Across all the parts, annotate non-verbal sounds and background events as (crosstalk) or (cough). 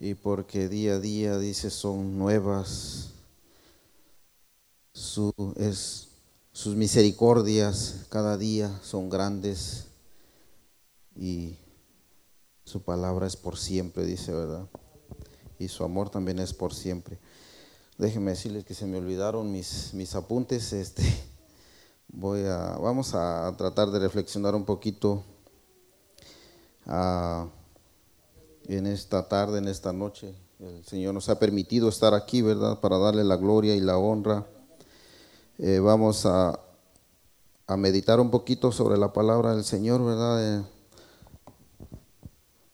y porque día a día, dice, son nuevas es, sus misericordias cada día son grandes y su palabra es por siempre, dice, ¿verdad? Y su amor también es por siempre. Déjenme decirles que se me olvidaron mis, mis apuntes. Este, (laughs) voy a, vamos a tratar de reflexionar un poquito ah, en esta tarde, en esta noche. El Señor nos ha permitido estar aquí, ¿verdad? Para darle la gloria y la honra. Eh, vamos a, a, meditar un poquito sobre la palabra del Señor, ¿verdad? Eh,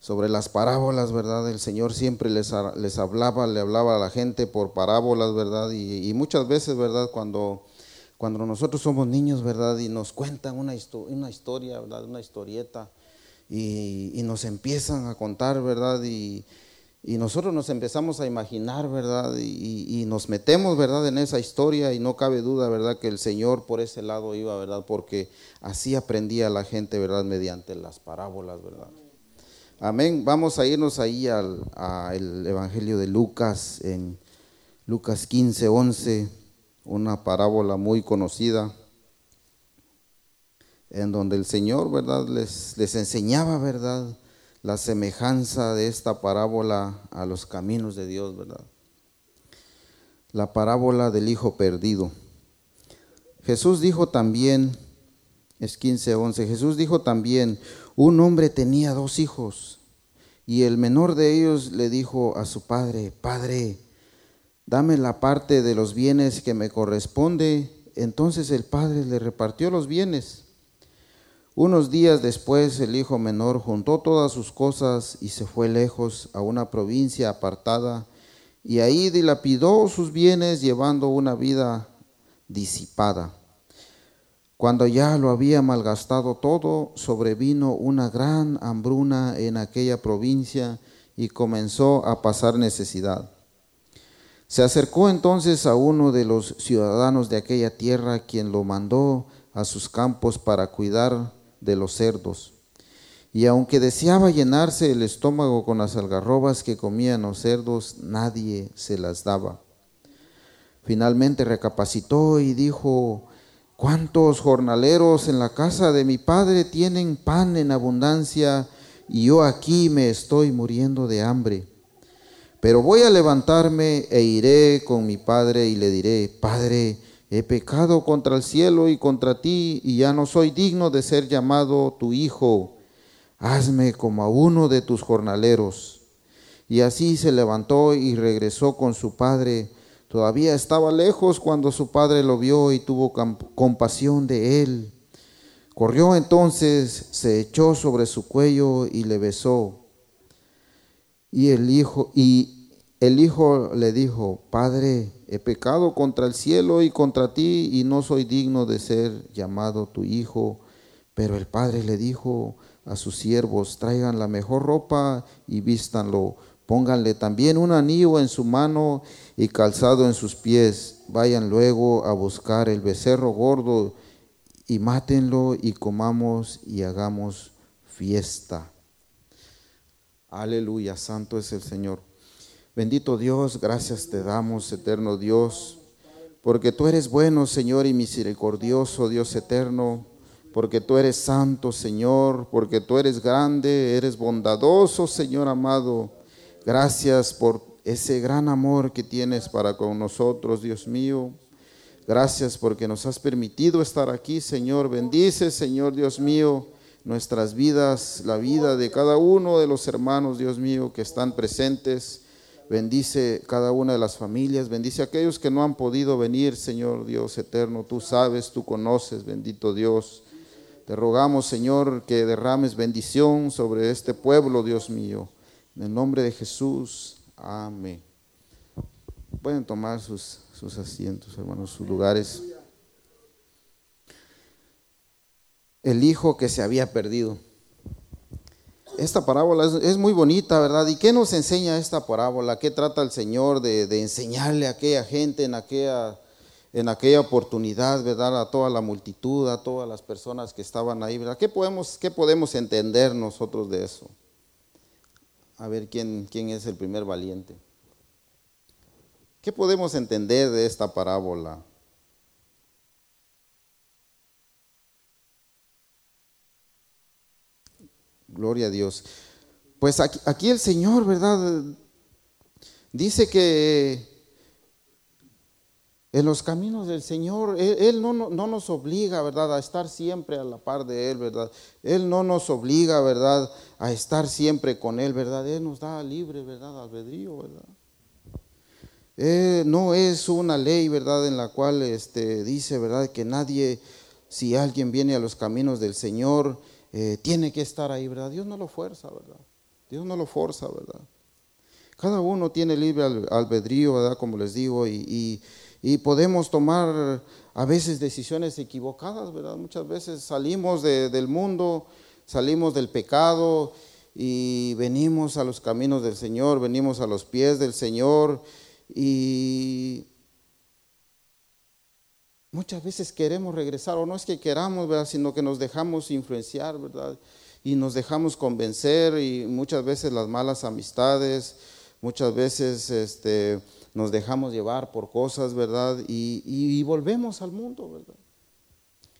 sobre las parábolas, ¿verdad? El Señor siempre les, les, hablaba, le hablaba a la gente por parábolas, ¿verdad? Y, muchas veces, ¿verdad? Cuando, cuando nosotros somos niños, ¿verdad? Y nos cuentan una, una historia, ¿verdad? Una historieta, y, y, nos empiezan a contar, ¿verdad? Y, y nosotros nos empezamos a imaginar, ¿verdad? Y, nos metemos, ¿verdad? En esa historia y no cabe duda, ¿verdad? Que el Señor por ese lado iba, ¿verdad? Porque así aprendía la gente, ¿verdad? Mediante las parábolas, ¿verdad? Amén. Vamos a irnos ahí al el Evangelio de Lucas, en Lucas 15, 11, una parábola muy conocida, en donde el Señor, ¿verdad? Les, enseñaba, ¿verdad? la semejanza de esta parábola a los caminos de Dios, ¿verdad? La parábola del hijo perdido. Jesús dijo también, es 15:11, Jesús dijo también, un hombre tenía dos hijos y el menor de ellos le dijo a su padre, Padre, dame la parte de los bienes que me corresponde. Entonces el padre le repartió los bienes. Unos días después el hijo menor juntó todas sus cosas y se fue lejos a una provincia apartada y ahí dilapidó sus bienes llevando una vida disipada. Cuando ya lo había malgastado todo, sobrevino una gran hambruna en aquella provincia y comenzó a pasar necesidad. Se acercó entonces a uno de los ciudadanos de aquella tierra, quien lo mandó a sus campos para cuidar de los cerdos. Y aunque deseaba llenarse el estómago con las algarrobas que comían los cerdos, nadie se las daba. Finalmente recapacitó y dijo, ¿cuántos jornaleros en la casa de mi padre tienen pan en abundancia y yo aquí me estoy muriendo de hambre? Pero voy a levantarme e iré con mi padre y le diré, Padre, he pecado contra el cielo y contra ti, y ya no soy digno de ser llamado tu hijo. Hazme como a uno de tus jornaleros. Y así se levantó y regresó con su padre. Todavía estaba lejos cuando su padre lo vio y tuvo compasión de él. Corrió entonces, se echó sobre su cuello y le besó. Y el hijo y el hijo le dijo, Padre, he pecado contra el cielo y contra ti y no soy digno de ser llamado tu hijo. Pero el padre le dijo a sus siervos, traigan la mejor ropa y vístanlo. Pónganle también un anillo en su mano y calzado en sus pies. Vayan luego a buscar el becerro gordo y mátenlo y comamos y hagamos fiesta. Aleluya, santo es el Señor. Bendito Dios, gracias te damos, eterno Dios, porque tú eres bueno, Señor, y misericordioso, Dios eterno, porque tú eres santo, Señor, porque tú eres grande, eres bondadoso, Señor amado. Gracias por ese gran amor que tienes para con nosotros, Dios mío. Gracias porque nos has permitido estar aquí, Señor. Bendice, Señor Dios mío, nuestras vidas, la vida de cada uno de los hermanos, Dios mío, que están presentes Bendice cada una de las familias, bendice a aquellos que no han podido venir, Señor Dios eterno. Tú sabes, tú conoces, bendito Dios. Te rogamos, Señor, que derrames bendición sobre este pueblo, Dios mío. En el nombre de Jesús, amén. Pueden tomar sus, sus asientos, hermanos, sus lugares. El hijo que se había perdido esta parábola es, muy bonita, ¿verdad? ¿Y qué nos enseña esta parábola? ¿Qué trata el Señor de, enseñarle a aquella gente en aquella, oportunidad, ¿verdad? A toda la multitud, a todas las personas que estaban ahí, ¿verdad? ¿Qué podemos, qué podemos entender nosotros de eso? a ver quién, quién es el primer valiente. ¿Qué podemos entender de esta parábola? Gloria a Dios. Pues aquí, el Señor, ¿verdad? Dice que en los caminos del Señor, Él, no, no, nos obliga, ¿verdad?, a estar siempre a la par de Él, ¿verdad? Él no nos obliga, ¿verdad?, a estar siempre con Él, ¿verdad? Él nos da libre, ¿verdad?, albedrío, ¿verdad? Eh, no es una ley, ¿verdad?, en la cual este, dice, ¿verdad?, que nadie, si alguien viene a los caminos del Señor, eh, tiene que estar ahí, ¿verdad? Dios no lo fuerza, ¿verdad? Dios no lo forza, ¿verdad? Cada uno tiene libre albedrío, ¿verdad? Como les digo, y, podemos tomar a veces decisiones equivocadas, ¿verdad? Muchas veces salimos del mundo, salimos del pecado y venimos a los caminos del Señor, venimos a los pies del Señor y Muchas veces queremos regresar, o no es que queramos, ¿verdad? sino que nos dejamos influenciar, ¿verdad? Y nos dejamos convencer, y muchas veces las malas amistades, muchas veces este, nos dejamos llevar por cosas, ¿verdad? Y, volvemos al mundo, ¿verdad?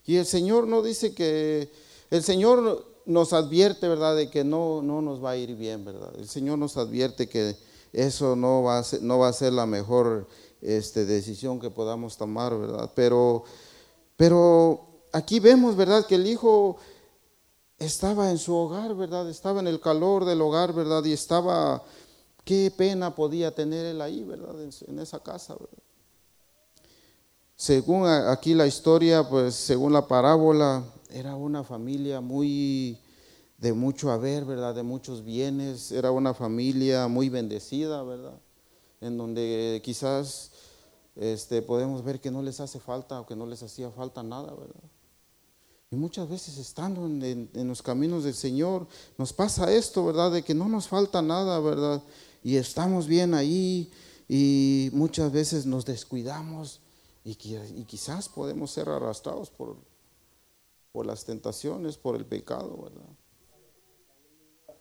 Y el Señor no dice que, el Señor nos advierte, ¿verdad?, de que no, no nos va a ir bien, ¿verdad? El Señor nos advierte que eso no va a ser, no va a ser la mejor este, decisión que podamos tomar, ¿verdad? Pero, pero aquí vemos, ¿verdad? Que el hijo estaba en su hogar, ¿verdad? Estaba en el calor del hogar, ¿verdad? Y estaba, qué pena podía tener él ahí, ¿verdad? En, esa casa. Según aquí la historia, pues según la parábola, era una familia muy de mucho haber, ¿verdad? De muchos bienes, era una familia muy bendecida, ¿verdad? En donde quizás este, podemos ver que no les hace falta o que no les hacía falta nada, ¿verdad? Y muchas veces estando en, los caminos del Señor, nos pasa esto, ¿verdad? De que no nos falta nada, ¿verdad? Y estamos bien ahí y muchas veces nos descuidamos y, quizás podemos ser arrastrados por, las tentaciones, por el pecado, ¿verdad?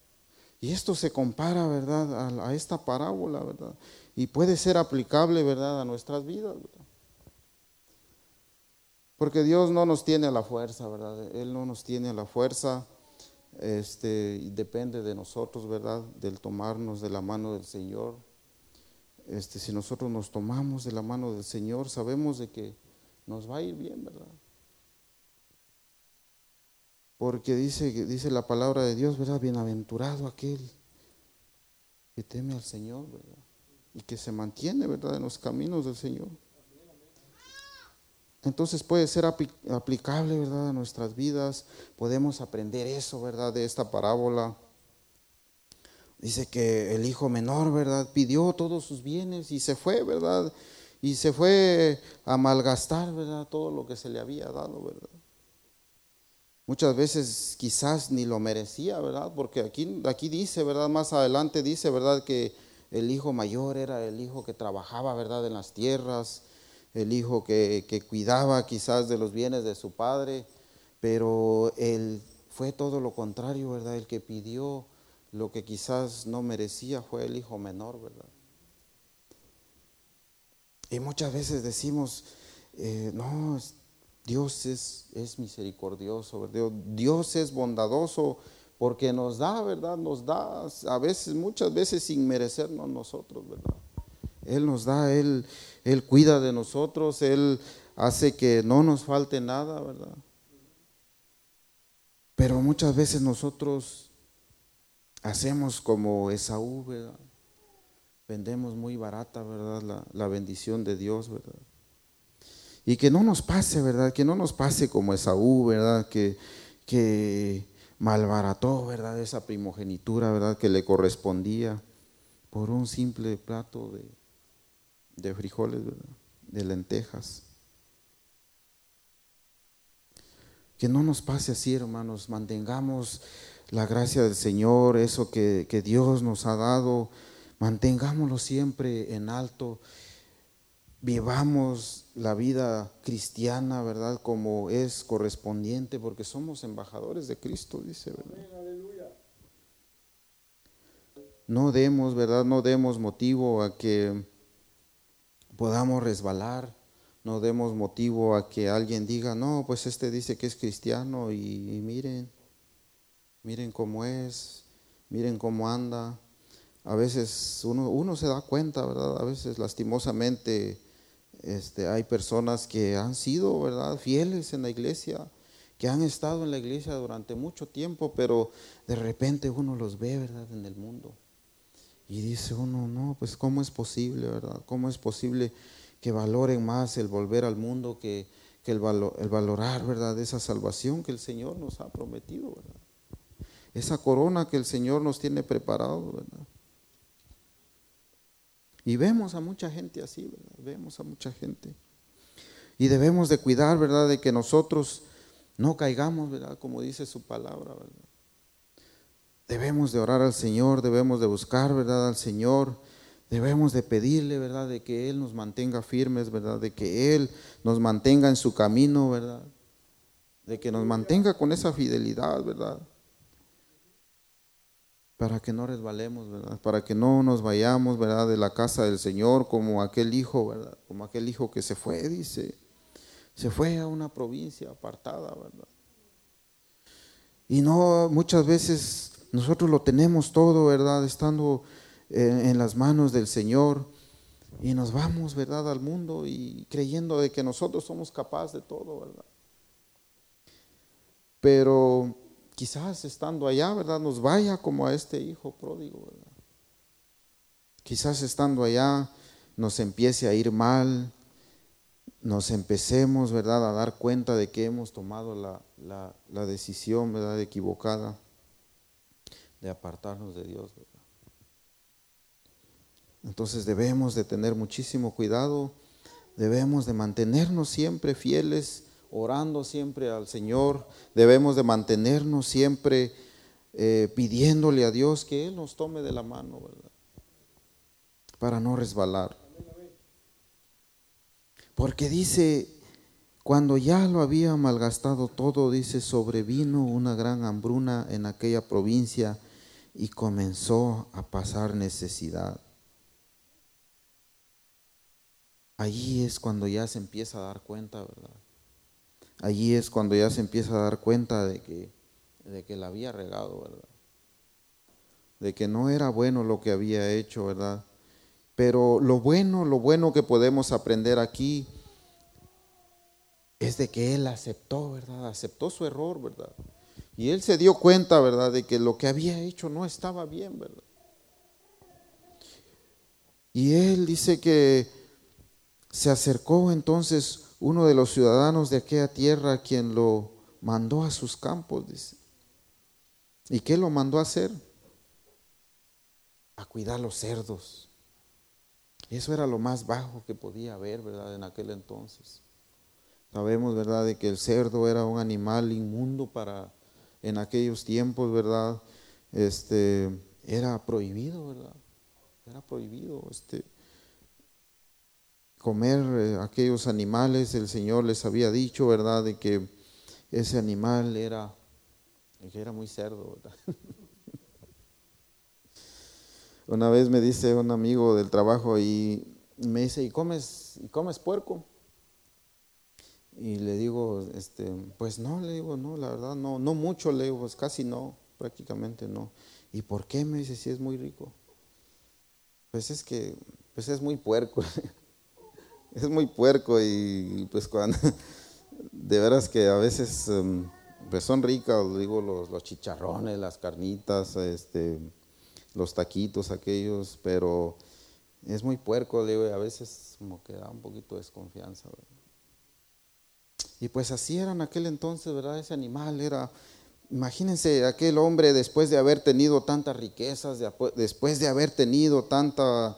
Y esto se compara, ¿verdad? A esta parábola, ¿verdad? Y puede ser aplicable, ¿verdad?, a nuestras vidas. Porque Dios no nos tiene a la fuerza, ¿verdad? Él no nos tiene a la fuerza, este, y depende de nosotros, ¿verdad?, del tomarnos de la mano del Señor. Este, si nosotros nos tomamos de la mano del Señor, sabemos de que nos va a ir bien, ¿verdad? Porque dice, dice la palabra de Dios, ¿verdad? Bienaventurado aquel que teme al Señor, ¿verdad? Y que se mantiene, ¿verdad?, en los caminos del Señor. Entonces puede ser aplicable, ¿verdad?, a nuestras vidas. Podemos aprender eso, ¿verdad?, de esta parábola. Dice que el hijo menor, ¿verdad?, pidió todos sus bienes y se fue, ¿verdad? Y se fue a malgastar, ¿verdad?, todo lo que se le había dado, ¿verdad? Muchas veces quizás ni lo merecía, ¿verdad? Porque aquí, aquí dice, ¿verdad? Más adelante dice, ¿verdad? Que el hijo mayor era el hijo que trabajaba, ¿verdad?, en las tierras, el hijo que, cuidaba quizás de los bienes de su padre, pero él fue todo lo contrario, ¿verdad? El que pidió lo que quizás no merecía fue el hijo menor, ¿verdad? Y muchas veces decimos, eh, no, Dios es, es misericordioso. Dios es bondadoso porque nos da, ¿verdad? Nos da a veces, muchas veces sin merecernos nosotros, ¿verdad? Él nos da, Él, Él cuida de nosotros, Él hace que no nos falte nada, ¿verdad? Pero muchas veces nosotros hacemos como Esaú, ¿verdad? Vendemos muy barata, ¿verdad? La, la bendición de Dios, ¿verdad? Y que no nos pase, ¿verdad? Que no nos pase como Esaú, ¿verdad? Que, que malbarató, ¿verdad? Esa primogenitura, ¿verdad? Que le correspondía por un simple plato de, de frijoles, ¿verdad? De lentejas. Que no nos pase así, hermanos, mantengamos la gracia del Señor, eso que, que Dios nos ha dado, mantengámoslo siempre en alto vivamos la vida cristiana, ¿verdad? Como es correspondiente, porque somos embajadores de Cristo, dice, ¿verdad? no demos, ¿verdad? No demos motivo a que podamos resbalar, no demos motivo a que alguien diga, no, pues este dice que es cristiano y, miren, miren cómo es, miren cómo anda. A veces uno, uno se da cuenta, ¿verdad? A veces lastimosamente este, hay personas que han sido, ¿verdad? Fieles en la iglesia, que han estado en la iglesia durante mucho tiempo, pero de repente uno los ve, ¿verdad? En el mundo. Y dice uno, no, pues ¿cómo es posible, verdad? ¿Cómo es posible que valoren más el volver al mundo que, el, valorar, verdad, esa salvación que el Señor nos ha prometido? Esa corona que el Señor nos tiene preparado, verdad. Y vemos a mucha gente así, ¿verdad? Vemos a mucha gente. Y debemos de cuidar, ¿verdad? De que nosotros no caigamos, ¿verdad? Como dice su palabra, ¿verdad? Debemos de orar al Señor, debemos de buscar, ¿verdad? Al Señor Debemos de pedirle, ¿verdad? De que Él nos mantenga firmes, ¿verdad? De que Él nos mantenga en su camino, ¿verdad? De que nos mantenga con esa fidelidad, ¿verdad? Para que no resbalemos, ¿verdad? Para que no nos vayamos, ¿verdad? De la casa del Señor como aquel hijo, ¿verdad? Como aquel hijo que se fue, dice. Se fue a una provincia apartada, ¿verdad? Y no, muchas veces nosotros lo tenemos todo, ¿verdad? Estando en, las manos del Señor y nos vamos, ¿verdad?, al mundo y creyendo de que nosotros somos capaces de todo, ¿verdad? Pero quizás estando allá, ¿verdad?, nos vaya como a este hijo pródigo, ¿verdad? Quizás estando allá nos empiece a ir mal, nos empecemos, ¿verdad?, a dar cuenta de que hemos tomado la, decisión, ¿verdad?, equivocada de apartarnos de Dios, ¿verdad? Entonces debemos de tener muchísimo cuidado, debemos de mantenernos siempre fieles, orando siempre al Señor, debemos de mantenernos siempre eh, pidiéndole a Dios que Él nos tome de la mano, ¿verdad? Para no resbalar. Porque dice, cuando ya lo había malgastado todo, dice, sobrevino una gran hambruna en aquella provincia y comenzó a pasar necesidad. allí es cuando ya se empieza a dar cuenta, ¿verdad? Allí es cuando ya se empieza a dar cuenta de que, de que la había regado, ¿verdad? De que no era bueno lo que había hecho, ¿verdad? Pero lo bueno, lo bueno que podemos aprender aquí es de que él aceptó, ¿verdad? Aceptó su error, ¿verdad? Y él se dio cuenta, ¿verdad? De que lo que había hecho no estaba bien, ¿verdad? Y él dice que se acercó entonces uno de los ciudadanos de aquella tierra quien lo mandó a sus campos, dice. ¿Y qué lo mandó a hacer? A cuidar los cerdos. Eso era lo más bajo que podía haber, ¿verdad? En aquel entonces. Sabemos, ¿verdad?, de que el cerdo era un animal inmundo para en aquellos tiempos, ¿verdad? Este era prohibido, ¿verdad? Era prohibido, este comer eh, aquellos animales, el Señor les había dicho, ¿verdad?, de que ese animal era, era muy cerdo, ¿verdad? (laughs) Una vez me dice un amigo del trabajo y me dice, ¿y comes, ¿y comes puerco? Y le digo, este, pues no, le digo, no, la verdad, no, no mucho, le digo, pues casi no, prácticamente no. ¿Y por qué? Me dice, si es muy rico. Pues es que, pues es muy puerco. (laughs) es muy puerco y pues cuando, (laughs) de veras que a veces em, pues son ricas, digo, los, chicharrones, las carnitas, este, los taquitos aquellos, pero es muy puerco, digo, y a veces como que da un poquito de desconfianza. Y pues así era en aquel entonces, ¿verdad? Ese animal era, imagínense aquel hombre después de haber tenido tantas riquezas, después de haber tenido tanta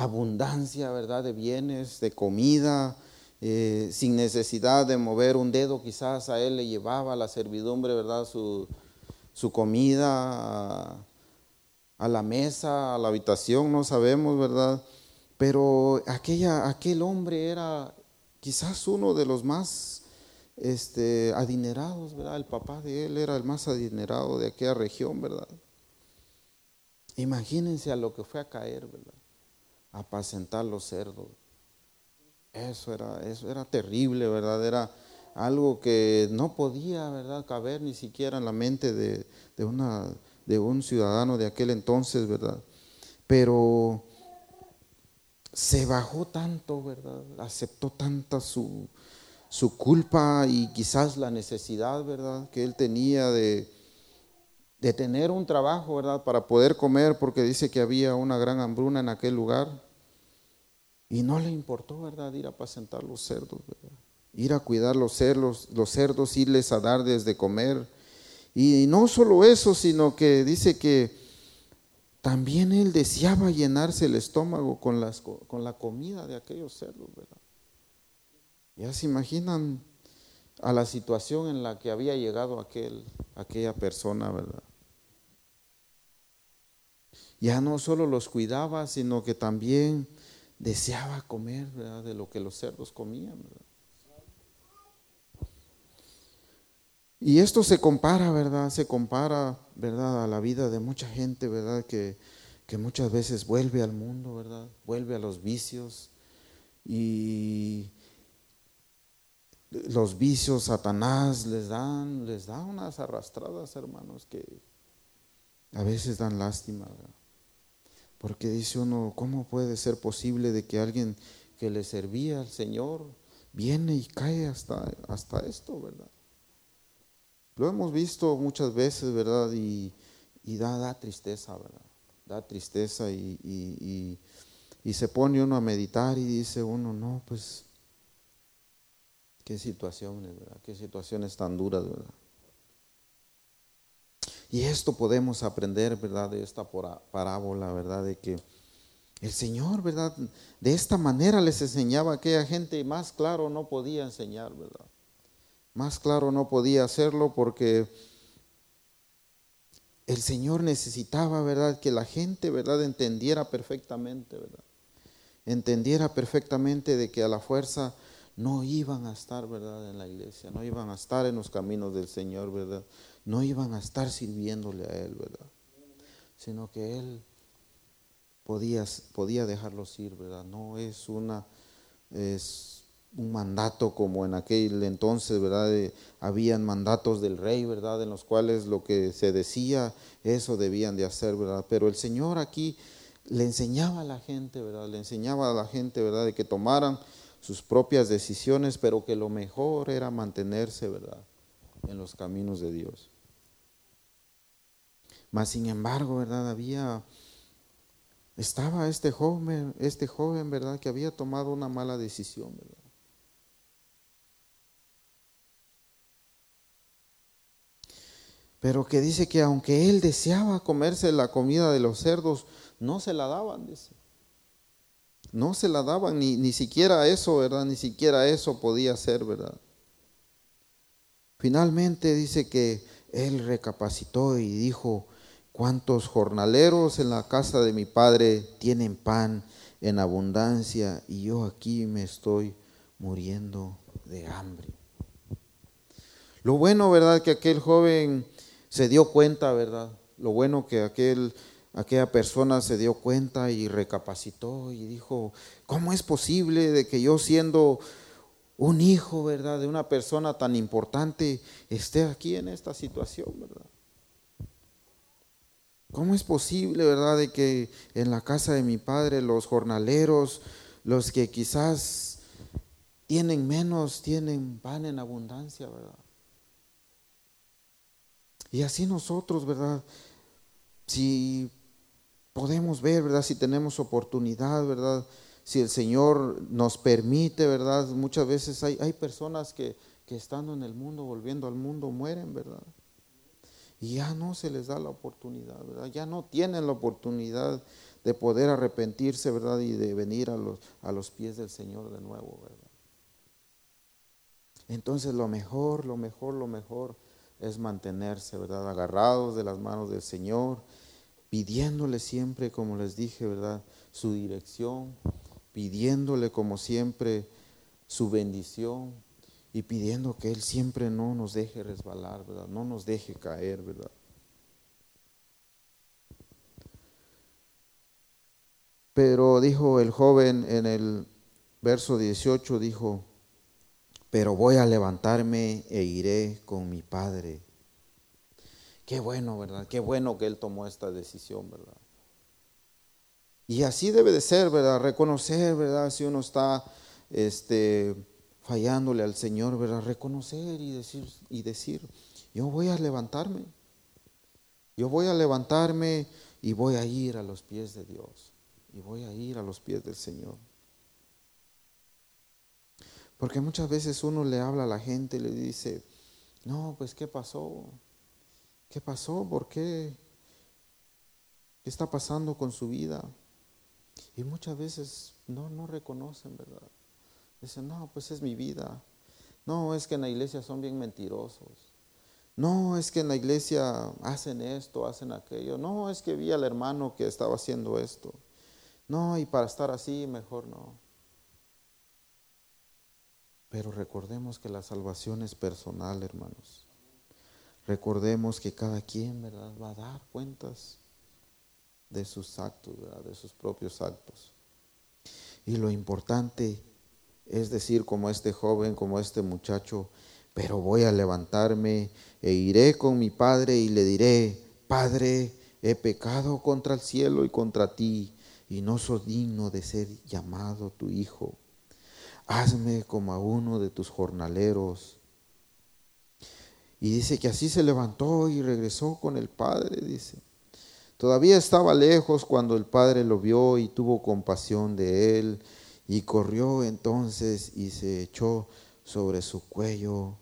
abundancia, ¿verdad? De bienes, de comida, eh, sin necesidad de mover un dedo, quizás a él le llevaba la servidumbre, ¿verdad? Su, comida a, la mesa, a la habitación, no sabemos, ¿verdad? Pero aquella, aquel hombre era quizás uno de los más este, adinerados, ¿verdad? El papá de él era el más adinerado de aquella región, ¿verdad? Imagínense a lo que fue a caer, ¿verdad? Apacentar los cerdos. Eso era, eso era terrible, ¿verdad? Era algo que no podía, ¿verdad?, caber ni siquiera en la mente de, una, de un ciudadano de aquel entonces, ¿verdad? Pero se bajó tanto, ¿verdad? Aceptó tanta su, su culpa y quizás la necesidad, ¿verdad?, que él tenía de, de tener un trabajo, ¿verdad?, para poder comer, porque dice que había una gran hambruna en aquel lugar. Y no le importó, ¿verdad?, ir a apacentar los cerdos, ¿verdad? Ir a cuidar los cerdos, los cerdos, irles a dar desde comer. Y no solo eso, sino que dice que también él deseaba llenarse el estómago con, las, con la comida de aquellos cerdos, ¿verdad? Ya se imaginan a la situación en la que había llegado aquel, aquella persona, ¿verdad? Ya no solo los cuidaba, sino que también deseaba comer ¿verdad? de lo que los cerdos comían. ¿verdad? Y esto se compara, ¿verdad? Se compara, ¿verdad? A la vida de mucha gente, ¿verdad? Que, que muchas veces vuelve al mundo, ¿verdad? Vuelve a los vicios y los vicios, Satanás les dan, les da unas arrastradas, hermanos, que a veces dan lástima, porque dice uno, ¿cómo puede ser posible de que alguien que le servía al Señor viene y cae hasta, hasta esto, verdad? Lo hemos visto muchas veces, ¿verdad? Y, da, da, tristeza, ¿verdad? Da tristeza y, y se pone uno a meditar y dice uno, no, pues Qué situaciones, ¿verdad? Qué situaciones tan duras, ¿verdad? Y esto podemos aprender, ¿verdad? De esta parábola, ¿verdad? De que el Señor, ¿verdad? De esta manera les enseñaba a aquella gente y más claro no podía enseñar, ¿verdad? Más claro no podía hacerlo porque el Señor necesitaba, ¿verdad? Que la gente, ¿verdad? Entendiera perfectamente, ¿verdad? Entendiera perfectamente de que a la fuerza no iban a estar, ¿verdad?, en la iglesia, no iban a estar en los caminos del Señor, ¿verdad? No iban a estar sirviéndole a Él, ¿verdad? Sino que Él podía, podía dejarlos ir, ¿verdad? No es una, es un mandato como en aquel entonces, ¿verdad? habían mandatos del rey, ¿verdad? En los cuales lo que se decía, eso debían de hacer, ¿verdad? Pero el Señor aquí le enseñaba a la gente, ¿verdad? Le enseñaba a la gente, ¿verdad? De que tomaran sus propias decisiones, pero que lo mejor era mantenerse, ¿verdad?, en los caminos de Dios. Mas sin embargo, ¿verdad? Había estaba este joven, este joven, ¿verdad?, que había tomado una mala decisión, ¿verdad? Pero que dice que aunque él deseaba comerse la comida de los cerdos, no se la daban, dice. No se la daban, ni, ni siquiera eso, ¿verdad? Ni siquiera eso podía ser, ¿verdad? Finalmente dice que él recapacitó y dijo, ¿cuántos jornaleros en la casa de mi padre tienen pan en abundancia y yo aquí me estoy muriendo de hambre? Lo bueno, ¿verdad? Que aquel joven se dio cuenta, ¿verdad? Lo bueno que aquel aquella persona se dio cuenta y recapacitó y dijo, ¿cómo es posible de que yo siendo un hijo, verdad, de una persona tan importante, esté aquí en esta situación, verdad? ¿Cómo es posible, verdad, de que en la casa de mi padre los jornaleros, los que quizás tienen menos, tienen pan en abundancia, verdad? Y así nosotros, ¿verdad? Si podemos ver, ¿verdad? Si tenemos oportunidad, ¿verdad? Si el Señor nos permite, ¿verdad? Muchas veces hay, hay personas que, que estando en el mundo, volviendo al mundo, mueren, ¿verdad? Y ya no se les da la oportunidad, ¿verdad? Ya no tienen la oportunidad de poder arrepentirse, ¿verdad? Y de venir a los, a los pies del Señor de nuevo, ¿verdad? Entonces lo mejor, lo mejor, lo mejor es mantenerse, ¿verdad? Agarrados de las manos del Señor pidiéndole siempre, como les dije, ¿verdad? Su dirección, pidiéndole como siempre su bendición y pidiendo que Él siempre no nos deje resbalar, ¿verdad? No nos deje caer, ¿verdad? Pero dijo el joven en el verso 18, dijo, pero voy a levantarme e iré con mi padre. Qué bueno, ¿verdad? Qué bueno que él tomó esta decisión, ¿verdad? Y así debe de ser, ¿verdad? Reconocer, ¿verdad? Si uno está este, fallándole al Señor, ¿verdad? Reconocer y decir, y decir, yo voy a levantarme. Yo voy a levantarme y voy a ir a los pies de Dios. Y voy a ir a los pies del Señor. Porque muchas veces uno le habla a la gente y le dice, no, pues ¿qué pasó? ¿Qué pasó? ¿Por qué? ¿Qué está pasando con su vida? Y muchas veces no, no reconocen, ¿verdad? Dicen, no, pues es mi vida. No, es que en la iglesia son bien mentirosos. No, es que en la iglesia hacen esto, hacen aquello. No, es que vi al hermano que estaba haciendo esto. No, y para estar así, mejor no. Pero recordemos que la salvación es personal, hermanos. Recordemos que cada quien, ¿verdad?, va a dar cuentas de sus actos, de sus propios actos. Y lo importante es decir, como este joven, como este muchacho, pero voy a levantarme e iré con mi padre y le diré, Padre, he pecado contra el cielo y contra ti, y no soy digno de ser llamado tu hijo. Hazme como a uno de tus jornaleros. Y dice que así se levantó y regresó con el padre, dice. Todavía estaba lejos cuando el padre lo vio y tuvo compasión de él, y corrió entonces y se echó sobre su cuello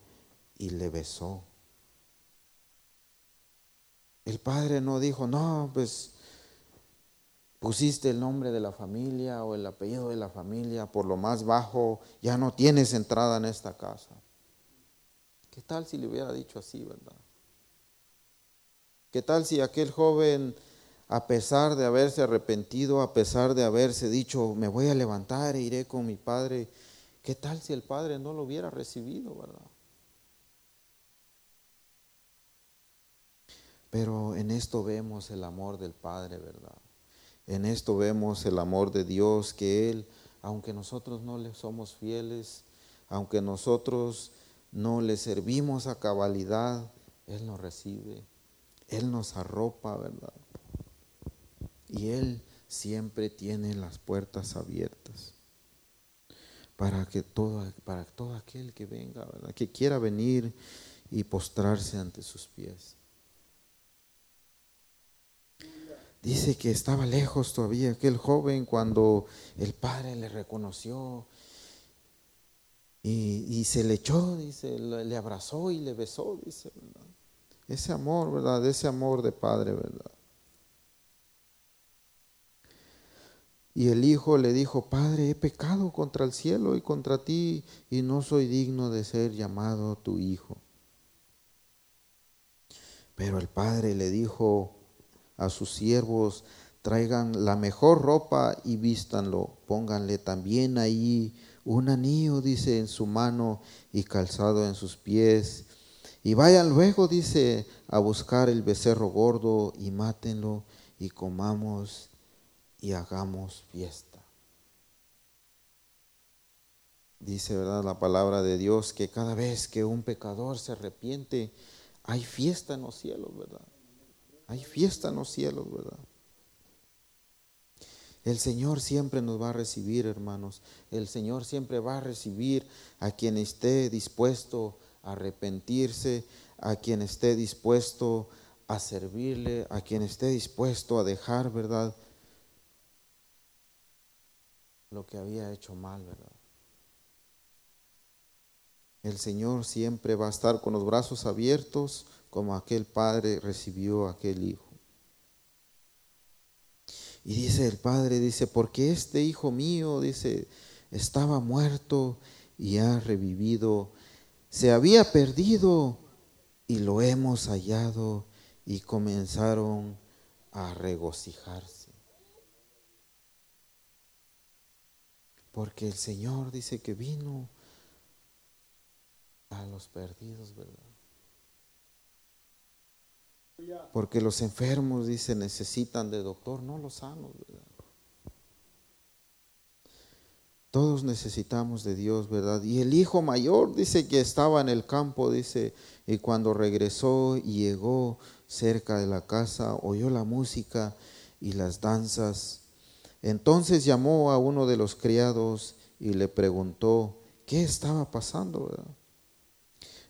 y le besó. El padre no dijo, no, pues pusiste el nombre de la familia o el apellido de la familia por lo más bajo, ya no tienes entrada en esta casa. ¿Qué tal si le hubiera dicho así, verdad? ¿Qué tal si aquel joven, a pesar de haberse arrepentido, a pesar de haberse dicho, me voy a levantar e iré con mi padre, qué tal si el padre no lo hubiera recibido, verdad? Pero en esto vemos el amor del Padre, ¿verdad? En esto vemos el amor de Dios, que Él, aunque nosotros no le somos fieles, aunque nosotros no le servimos a cabalidad, Él nos recibe, Él nos arropa, ¿verdad? Y Él siempre tiene las puertas abiertas para que todo, para todo aquel que venga, ¿verdad? que quiera venir y postrarse ante sus pies. Dice que estaba lejos todavía aquel joven cuando el padre le reconoció y, se le echó, dice, le abrazó y le besó, dice, ¿verdad? Ese amor, ¿verdad? Ese amor de padre, ¿verdad? Y el hijo le dijo, Padre, he pecado contra el cielo y contra ti y no soy digno de ser llamado tu hijo. Pero el padre le dijo, a sus siervos, traigan la mejor ropa y vístanlo, pónganle también ahí un anillo, dice, en su mano y calzado en sus pies. Y vayan luego, dice, a buscar el becerro gordo y mátenlo y comamos y hagamos fiesta. Dice, ¿verdad? La palabra de Dios que cada vez que un pecador se arrepiente, hay fiesta en los cielos, ¿verdad? Hay fiesta en los cielos, ¿verdad? El Señor siempre nos va a recibir, hermanos. El Señor siempre va a recibir a quien esté dispuesto a arrepentirse, a quien esté dispuesto a servirle, a quien esté dispuesto a dejar, ¿verdad? Lo que había hecho mal, ¿verdad? El Señor siempre va a estar con los brazos abiertos como aquel padre recibió a aquel hijo. Y dice el padre, dice, porque este hijo mío, dice, estaba muerto y ha revivido, se había perdido y lo hemos hallado y comenzaron a regocijarse. Porque el Señor dice que vino a los perdidos, ¿verdad? Porque los enfermos, dice, necesitan de doctor, no los sanos, ¿verdad? Todos necesitamos de Dios, ¿verdad? Y el hijo mayor dice que estaba en el campo, dice, y cuando regresó y llegó cerca de la casa, oyó la música y las danzas. Entonces llamó a uno de los criados y le preguntó qué estaba pasando.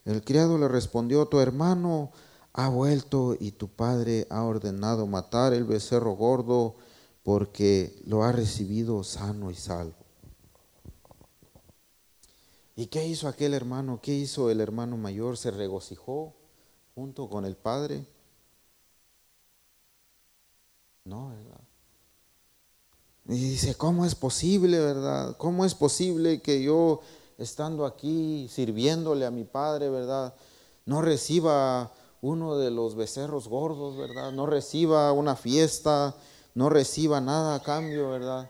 El criado le respondió, tu hermano ha vuelto y tu padre ha ordenado matar el becerro gordo porque lo ha recibido sano y salvo. ¿Y qué hizo aquel hermano? ¿Qué hizo el hermano mayor? ¿Se regocijó junto con el padre? No. Y dice, ¿cómo es posible, verdad? ¿Cómo es posible que yo, estando aquí, sirviéndole a mi padre, verdad, no reciba uno de los becerros gordos, verdad? No reciba una fiesta, no reciba nada a cambio, verdad?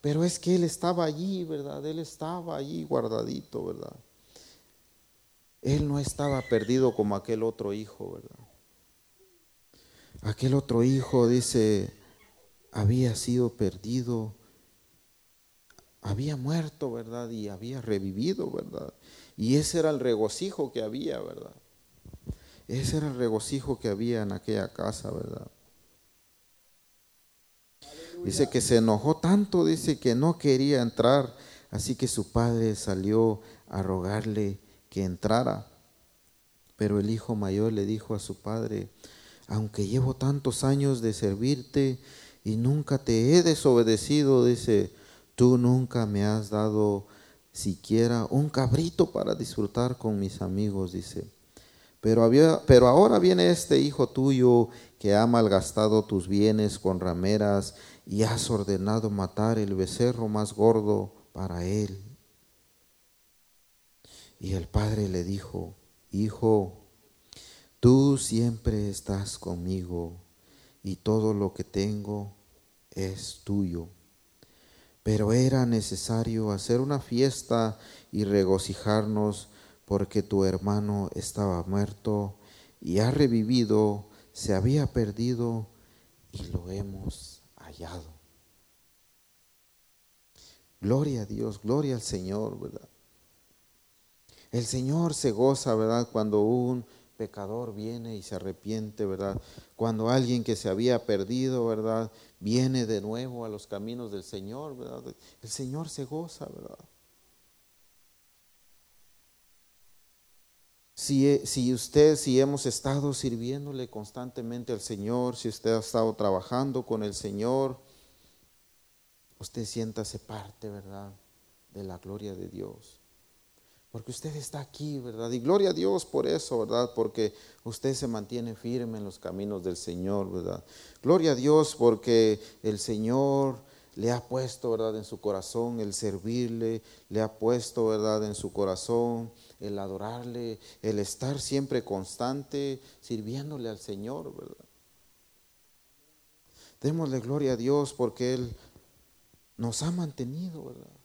Pero es que Él estaba allí, ¿verdad? Él estaba allí guardadito, ¿verdad? Él no estaba perdido como aquel otro hijo, ¿verdad? Aquel otro hijo, dice, había sido perdido, había muerto, ¿verdad? Y había revivido, ¿verdad? Y ese era el regocijo que había, ¿verdad? Ese era el regocijo que había en aquella casa, ¿verdad? Dice que se enojó tanto, dice que no quería entrar, así que su padre salió a rogarle que entrara. Pero el hijo mayor le dijo a su padre, aunque llevo tantos años de servirte y nunca te he desobedecido, dice, tú nunca me has dado siquiera un cabrito para disfrutar con mis amigos, dice. Pero, había, pero ahora viene este hijo tuyo que ha malgastado tus bienes con rameras y has ordenado matar el becerro más gordo para él. Y el padre le dijo, Hijo, tú siempre estás conmigo y todo lo que tengo es tuyo. Pero era necesario hacer una fiesta y regocijarnos porque tu hermano estaba muerto y ha revivido, se había perdido y lo hemos Gloria a Dios, gloria al Señor, ¿verdad? El Señor se goza, ¿verdad? Cuando un pecador viene y se arrepiente, ¿verdad? Cuando alguien que se había perdido, ¿verdad? Viene de nuevo a los caminos del Señor, ¿verdad? El Señor se goza, ¿verdad? Si, si, usted, si hemos estado sirviéndole constantemente al Señor, si usted ha estado trabajando con el Señor, usted siéntase parte, ¿verdad?, de la gloria de Dios. Porque usted está aquí, ¿verdad? Y gloria a Dios por eso, ¿verdad? Porque usted se mantiene firme en los caminos del Señor, ¿verdad? Gloria a Dios porque el Señor le ha puesto, ¿verdad?, en su corazón el servirle, le ha puesto, ¿verdad?, en su corazón el adorarle, el estar siempre constante sirviéndole al Señor, ¿verdad? Démosle gloria a Dios porque Él nos ha mantenido, ¿verdad?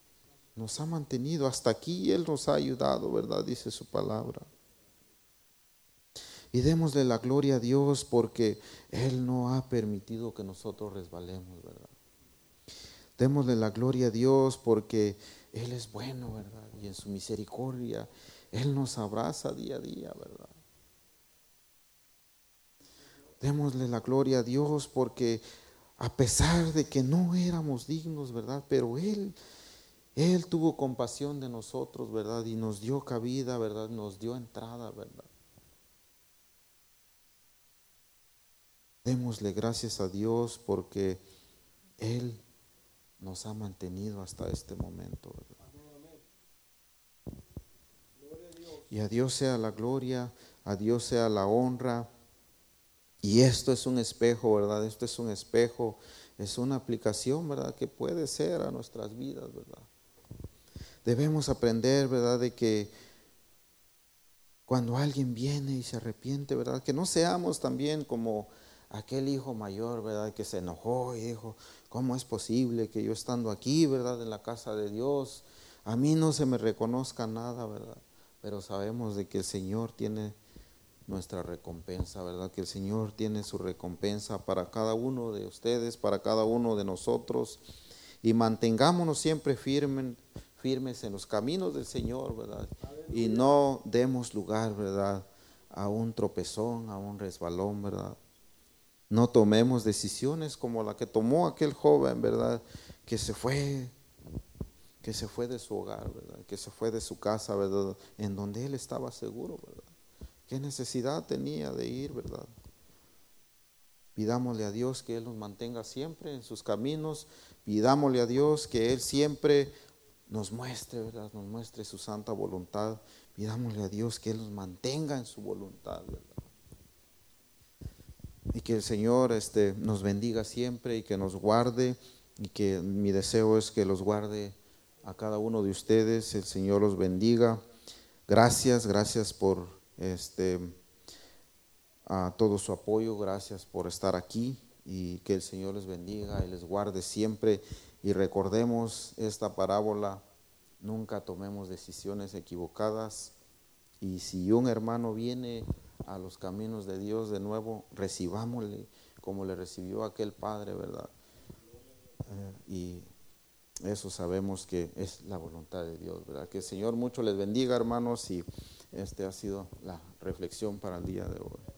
Nos ha mantenido. Hasta aquí Él nos ha ayudado, ¿verdad? Dice su palabra. Y démosle la gloria a Dios porque Él no ha permitido que nosotros resbalemos, ¿verdad? Démosle la gloria a Dios porque Él es bueno, ¿verdad? Y en su misericordia él nos abraza día a día, ¿verdad? Démosle la gloria a Dios porque a pesar de que no éramos dignos, ¿verdad? Pero Él, Él tuvo compasión de nosotros, ¿verdad? Y nos dio cabida, ¿verdad? Nos dio entrada, ¿verdad? Démosle gracias a Dios porque Él nos ha mantenido hasta este momento, ¿verdad? Y a Dios sea la gloria, a Dios sea la honra. Y esto es un espejo, ¿verdad? Esto es un espejo, es una aplicación, ¿verdad? Que puede ser a nuestras vidas, ¿verdad? Debemos aprender, ¿verdad? De que cuando alguien viene y se arrepiente, ¿verdad? Que no seamos también como aquel hijo mayor, ¿verdad? Que se enojó y dijo, ¿cómo es posible que yo estando aquí, ¿verdad? En la casa de Dios, a mí no se me reconozca nada, ¿verdad? pero sabemos de que el Señor tiene nuestra recompensa, ¿verdad? Que el Señor tiene su recompensa para cada uno de ustedes, para cada uno de nosotros. y mantengámonos siempre firmes, firmes en los caminos del Señor, ¿verdad? Y no demos lugar, ¿verdad? A un tropezón, a un resbalón, ¿verdad? No tomemos decisiones como la que tomó aquel joven, ¿verdad? Que se fue, que se fue de su hogar, ¿verdad? Que se fue de su casa, ¿verdad? En donde él estaba seguro, ¿verdad? ¿Qué necesidad tenía de ir, verdad? Pidámosle a Dios que Él nos mantenga siempre en sus caminos. Pidámosle a Dios que Él siempre nos muestre, ¿verdad? Nos muestre su santa voluntad. Pidámosle a Dios que Él nos mantenga en su voluntad, ¿verdad? Y que el Señor este, nos bendiga siempre y que nos guarde. Y que mi deseo es que los guarde a cada uno de ustedes. El Señor los bendiga. Gracias, gracias por este a todo su apoyo, gracias por estar aquí y que el Señor les bendiga y les guarde siempre y recordemos esta parábola, nunca tomemos decisiones equivocadas y si un hermano viene a los caminos de Dios de nuevo, recibámosle como le recibió aquel padre, ¿verdad? Eh, y eso sabemos que es la voluntad de Dios, ¿verdad? Que el Señor mucho les bendiga, hermanos, y este ha sido la reflexión para el día de hoy.